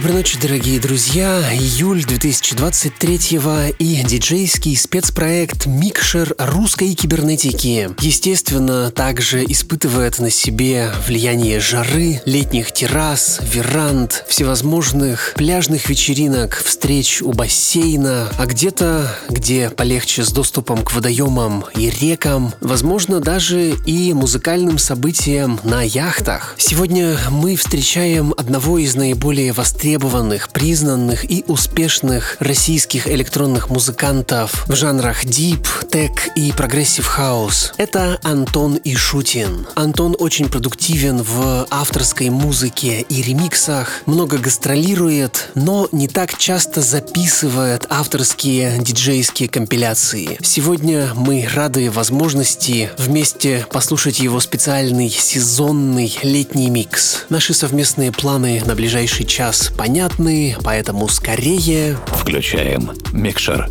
Доброй ночи, дорогие друзья. Июль 2023 и диджейский спецпроект «Микшер русской кибернетики». Естественно, также испытывает на себе влияние жары, летних террас, веранд, всевозможных пляжных вечеринок, встреч у бассейна, а где-то, где полегче с доступом к водоемам и рекам, возможно, даже и музыкальным событиям на яхтах. Сегодня мы встречаем одного из наиболее востребованных востребованных, признанных и успешных российских электронных музыкантов в жанрах Deep, Tech и Progressive House. Это Антон Ишутин. Антон очень продуктивен в авторской музыке и ремиксах, много гастролирует, но не так часто записывает авторские диджейские компиляции. Сегодня мы рады возможности вместе послушать его специальный сезонный летний микс. Наши совместные планы на ближайший час понятны, поэтому скорее... Включаем микшер.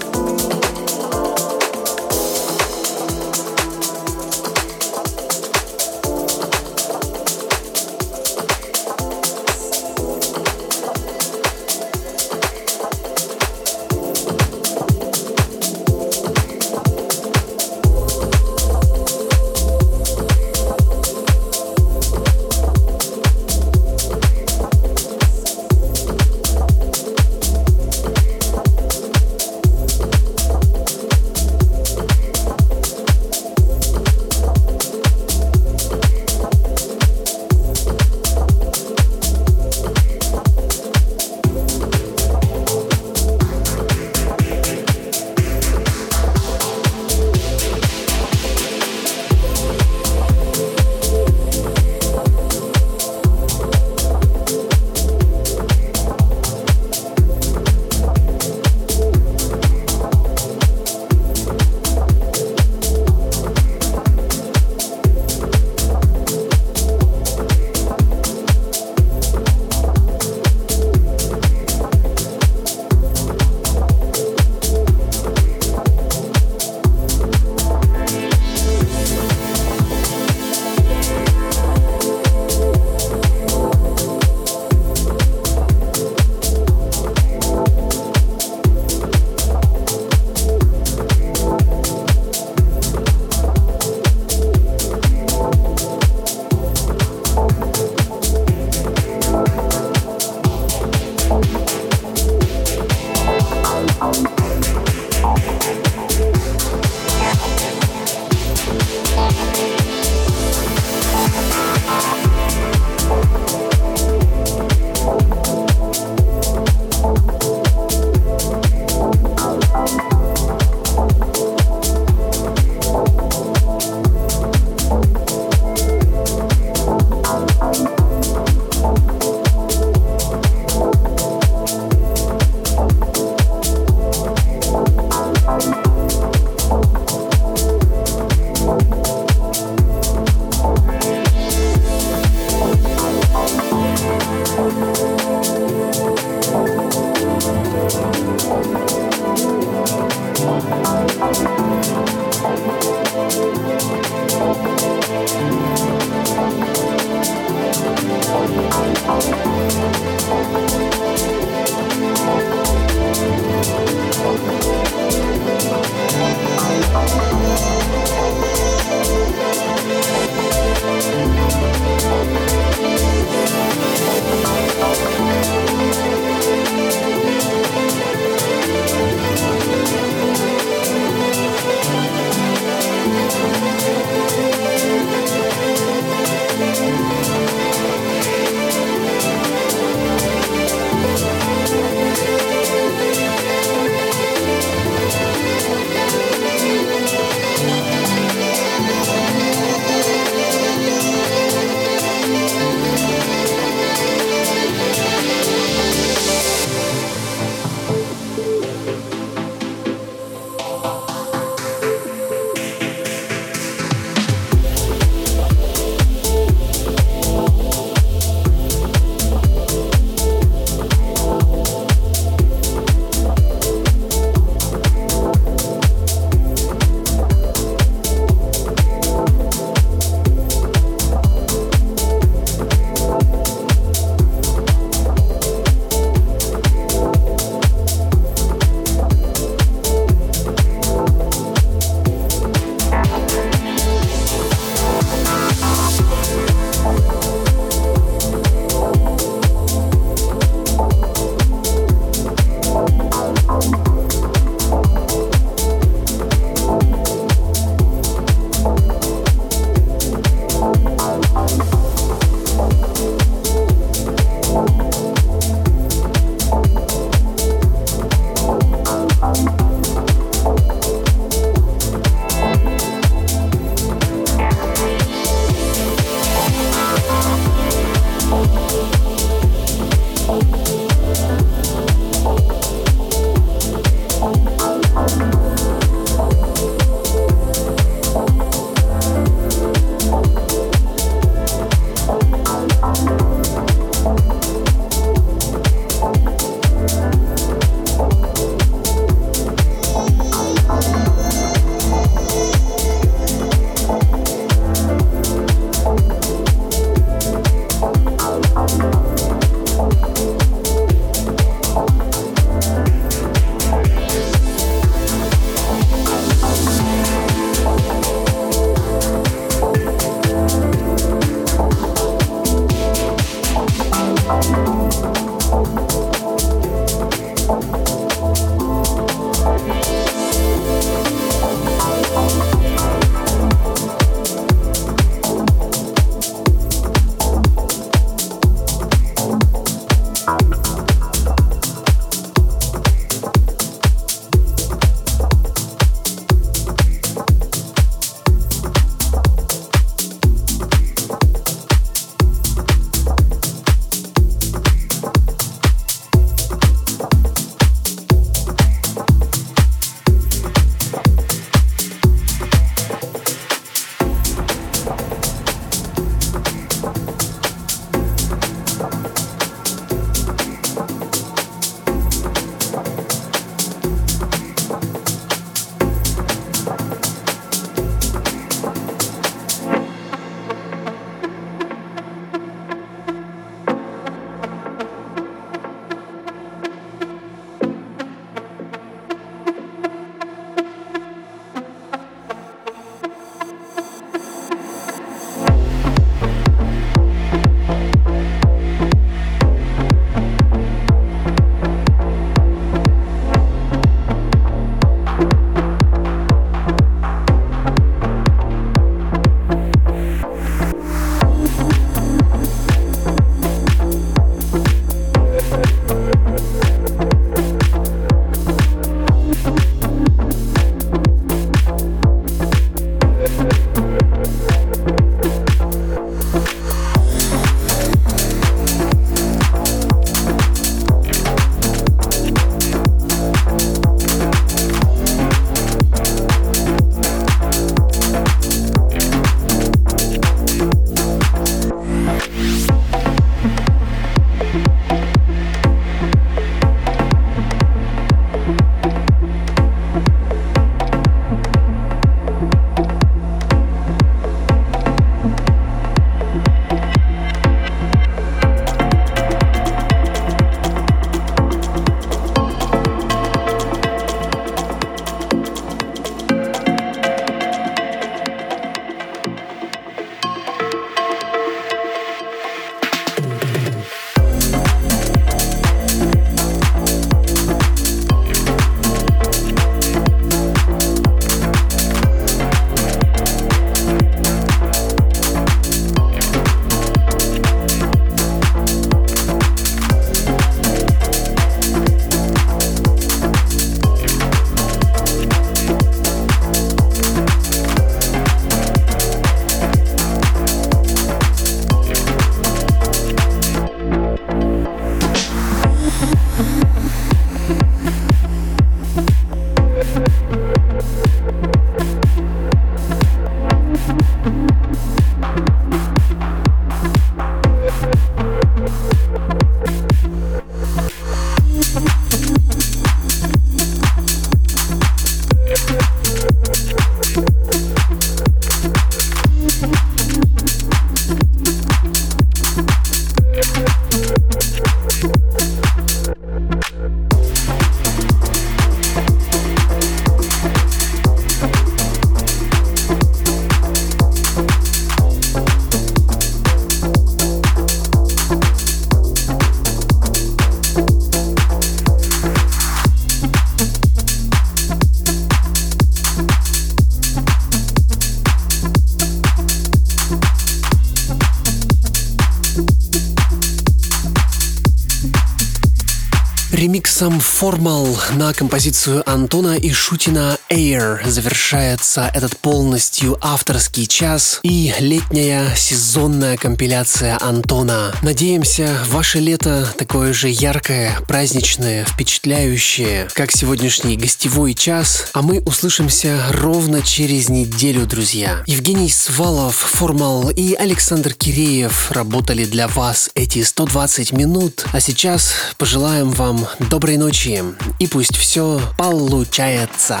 Ремиксом «Формал» на композицию Антона и Шутина «Air» завершается этот полностью авторский час и летняя сезонная компиляция Антона. Надеемся, ваше лето такое же яркое, праздничное, впечатляющее, как сегодняшний гостевой час, а мы услышимся ровно через неделю, друзья. Евгений Свалов, «Формал» и Александр Киреев работали для вас эти 120 минут, а сейчас пожелаем вам доброй ночи и пусть все получается.